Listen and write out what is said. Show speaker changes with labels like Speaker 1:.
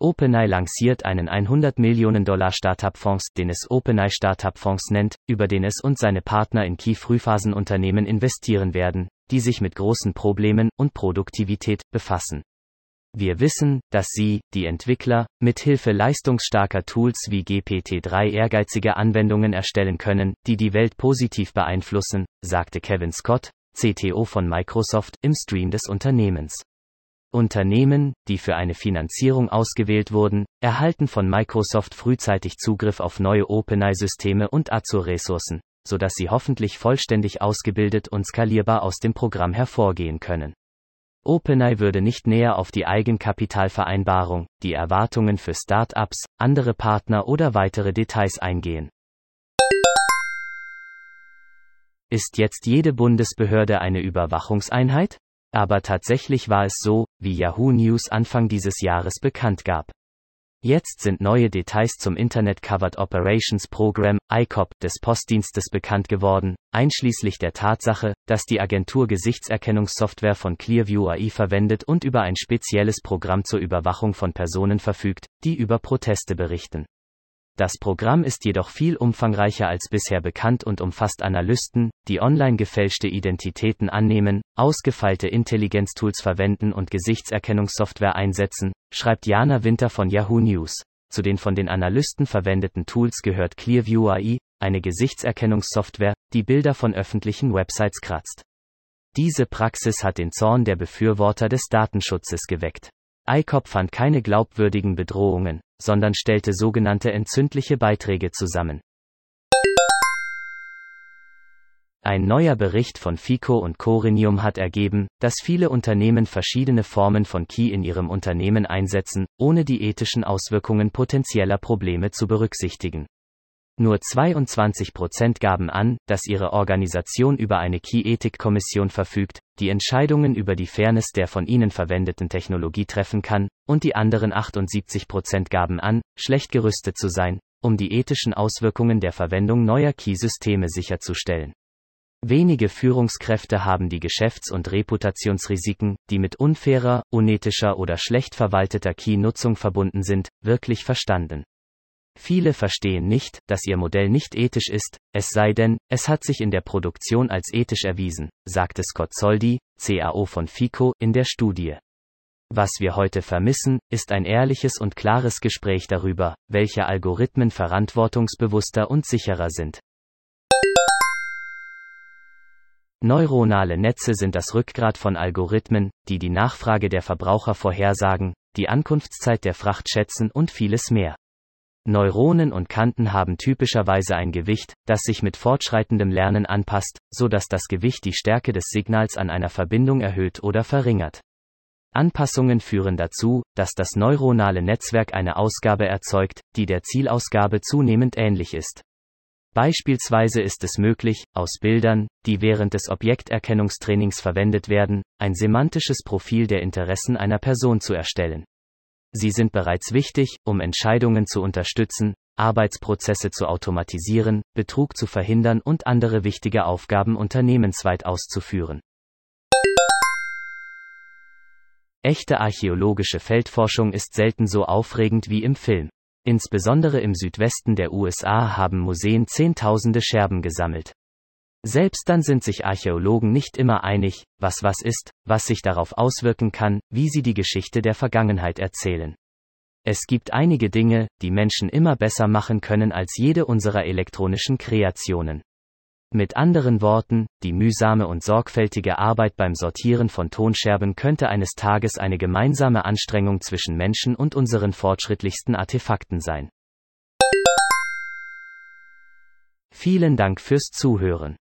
Speaker 1: OpenAI lanciert einen 100 Millionen Dollar Startup-Fonds, den es OpenAI Startup-Fonds nennt, über den es und seine Partner in Key-Frühphasenunternehmen investieren werden, die sich mit großen Problemen und Produktivität befassen. Wir wissen, dass Sie, die Entwickler, mit Hilfe leistungsstarker Tools wie GPT-3 ehrgeizige Anwendungen erstellen können, die die Welt positiv beeinflussen, sagte Kevin Scott, CTO von Microsoft, im Stream des Unternehmens. Unternehmen, die für eine Finanzierung ausgewählt wurden, erhalten von Microsoft frühzeitig Zugriff auf neue OpenAI-Systeme und Azure-Ressourcen, sodass sie hoffentlich vollständig ausgebildet und skalierbar aus dem Programm hervorgehen können. OpenAI würde nicht näher auf die Eigenkapitalvereinbarung, die Erwartungen für Start-ups, andere Partner oder weitere Details eingehen. Ist jetzt jede Bundesbehörde eine Überwachungseinheit? Aber tatsächlich war es so, wie Yahoo News Anfang dieses Jahres bekannt gab. Jetzt sind neue Details zum Internet Covered Operations Program, ICOP, des Postdienstes bekannt geworden, einschließlich der Tatsache, dass die Agentur Gesichtserkennungssoftware von Clearview AI verwendet und über ein spezielles Programm zur Überwachung von Personen verfügt, die über Proteste berichten. Das Programm ist jedoch viel umfangreicher als bisher bekannt und umfasst Analysten, die online gefälschte Identitäten annehmen, ausgefeilte Intelligenztools verwenden und Gesichtserkennungssoftware einsetzen, schreibt Jana Winter von Yahoo News. Zu den von den Analysten verwendeten Tools gehört Clearview AI, eine Gesichtserkennungssoftware, die Bilder von öffentlichen Websites kratzt. Diese Praxis hat den Zorn der Befürworter des Datenschutzes geweckt. ICOP fand keine glaubwürdigen Bedrohungen, sondern stellte sogenannte entzündliche Beiträge zusammen. Ein neuer Bericht von FICO und Corinium hat ergeben, dass viele Unternehmen verschiedene Formen von Key in ihrem Unternehmen einsetzen, ohne die ethischen Auswirkungen potenzieller Probleme zu berücksichtigen. Nur 22 Prozent gaben an, dass ihre Organisation über eine Key-Ethik-Kommission verfügt, die Entscheidungen über die Fairness der von ihnen verwendeten Technologie treffen kann, und die anderen 78 Prozent gaben an, schlecht gerüstet zu sein, um die ethischen Auswirkungen der Verwendung neuer Key-Systeme sicherzustellen. Wenige Führungskräfte haben die Geschäfts- und Reputationsrisiken, die mit unfairer, unethischer oder schlecht verwalteter Key-Nutzung verbunden sind, wirklich verstanden. Viele verstehen nicht, dass ihr Modell nicht ethisch ist, es sei denn, es hat sich in der Produktion als ethisch erwiesen, sagte Scott Zoldi, CAO von FICO, in der Studie. Was wir heute vermissen, ist ein ehrliches und klares Gespräch darüber, welche Algorithmen verantwortungsbewusster und sicherer sind. Neuronale Netze sind das Rückgrat von Algorithmen, die die Nachfrage der Verbraucher vorhersagen, die Ankunftszeit der Fracht schätzen und vieles mehr. Neuronen und Kanten haben typischerweise ein Gewicht, das sich mit fortschreitendem Lernen anpasst, so dass das Gewicht die Stärke des Signals an einer Verbindung erhöht oder verringert. Anpassungen führen dazu, dass das neuronale Netzwerk eine Ausgabe erzeugt, die der Zielausgabe zunehmend ähnlich ist. Beispielsweise ist es möglich, aus Bildern, die während des Objekterkennungstrainings verwendet werden, ein semantisches Profil der Interessen einer Person zu erstellen. Sie sind bereits wichtig, um Entscheidungen zu unterstützen, Arbeitsprozesse zu automatisieren, Betrug zu verhindern und andere wichtige Aufgaben unternehmensweit auszuführen. Echte archäologische Feldforschung ist selten so aufregend wie im Film. Insbesondere im Südwesten der USA haben Museen Zehntausende Scherben gesammelt. Selbst dann sind sich Archäologen nicht immer einig, was was ist, was sich darauf auswirken kann, wie sie die Geschichte der Vergangenheit erzählen. Es gibt einige Dinge, die Menschen immer besser machen können als jede unserer elektronischen Kreationen. Mit anderen Worten, die mühsame und sorgfältige Arbeit beim Sortieren von Tonscherben könnte eines Tages eine gemeinsame Anstrengung zwischen Menschen und unseren fortschrittlichsten Artefakten sein. Vielen Dank fürs Zuhören.